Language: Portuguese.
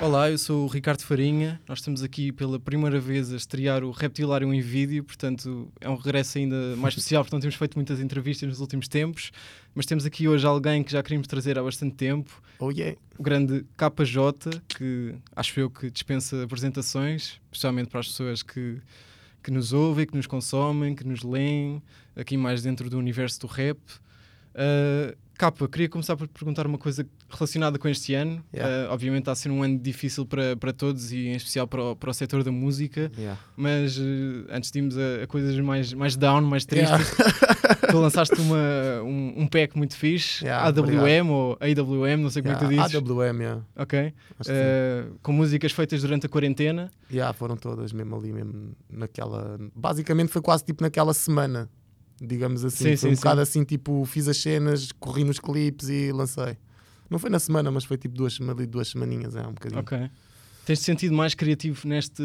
Olá, eu sou o Ricardo Farinha. Nós estamos aqui pela primeira vez a estrear o Reptilário em vídeo, portanto é um regresso ainda mais especial, porque não temos feito muitas entrevistas nos últimos tempos, mas temos aqui hoje alguém que já queríamos trazer há bastante tempo, Oh yeah. o grande KJ, que acho eu que dispensa apresentações, especialmente para as pessoas que, que nos ouvem, que nos consomem, que nos leem, aqui mais dentro do universo do rap. Uh, Capa, queria começar por perguntar uma coisa relacionada com este ano. Yeah. Uh, obviamente está a ser um ano difícil para, para todos e em especial para o, para o setor da música, Yeah. mas uh, antes de irmos a, a coisas mais, mais down, mais tristes, tu lançaste uma, um, um pack muito fixe, Yeah, AWM ou AWM, não sei como é que tu Yeah, dizes. AWM, yeah. Ok. Uh, com músicas feitas durante a quarentena. Yeah, foram todas mesmo ali, mesmo naquela. Basicamente foi quase tipo naquela semana, digamos assim. Sim, foi um sim. bocado assim, tipo, fiz as cenas, corri nos clipes e lancei. Não foi na semana, mas foi tipo duas, duas semaninhas, é um bocadinho. Ok. Tens-te sentido mais criativo neste,